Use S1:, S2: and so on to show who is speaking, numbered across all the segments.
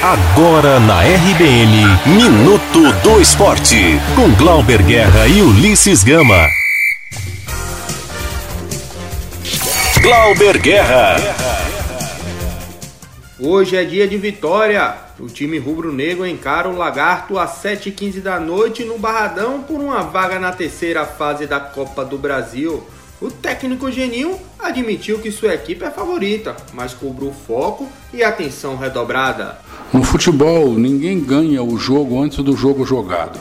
S1: Agora na RBN, Minuto do Esporte, com Glauber Guerra e Ulisses Gama. Glauber Guerra.
S2: Hoje é dia de vitória. O time rubro-negro encara o Lagarto às 7h15 da noite no Barradão por uma vaga na terceira fase da Copa do Brasil. O técnico Geninho admitiu que sua equipe é favorita, mas cobrou foco e atenção redobrada.
S3: No futebol, ninguém ganha o jogo antes do jogo jogado.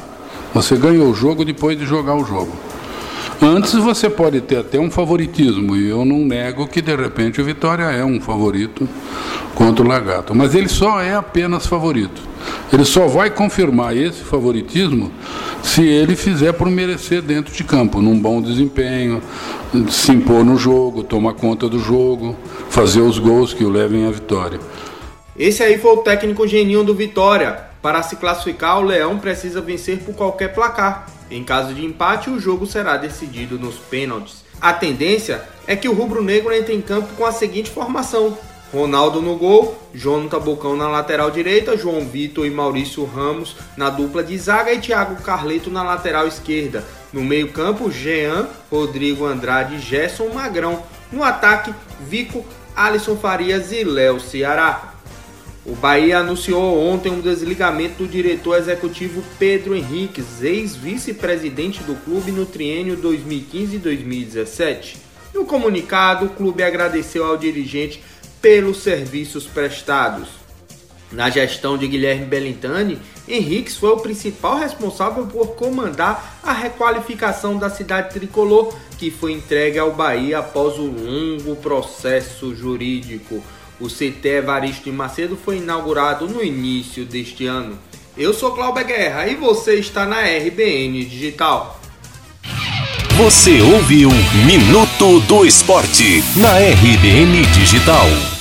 S3: Você ganha o jogo depois de jogar o jogo. Antes você pode ter até um favoritismo, e eu não nego que de repente o Vitória é um favorito contra o Lagarto, mas ele só é apenas favorito. Ele só vai confirmar esse favoritismo se ele fizer por merecer dentro de campo, num bom desempenho, se impor no jogo, tomar conta do jogo, fazer os gols que o levem à vitória.
S2: Esse aí foi o técnico geninho do Vitória. Para se classificar, o Leão precisa vencer por qualquer placar. Em caso de empate, o jogo será decidido nos pênaltis. A tendência é que o rubro-negro entre em campo com a seguinte formação: Ronaldo no gol, Jonathan Bocão na lateral direita, João Vitor e Maurício Ramos na dupla de zaga e Thiago Carleto na lateral esquerda. No meio-campo, Jean, Rodrigo Andrade e Gerson Magrão. No ataque, Vico, Alisson Farias e Léo Ceará. O Bahia anunciou ontem um desligamento do diretor executivo Pedro Henriques, ex-vice-presidente do clube no triênio 2015-2017. No comunicado, o clube agradeceu ao dirigente pelos serviços prestados. Na gestão de Guilherme Bellintani, Henriques foi o principal responsável por comandar a requalificação da cidade tricolor, que foi entregue ao Bahia após o longo processo jurídico. O CT Evaristo de Macedo foi inaugurado no início deste ano. Eu sou Cláudia Guerra e você está na RBN Digital.
S1: Você ouviu Minuto do Esporte na RBN Digital.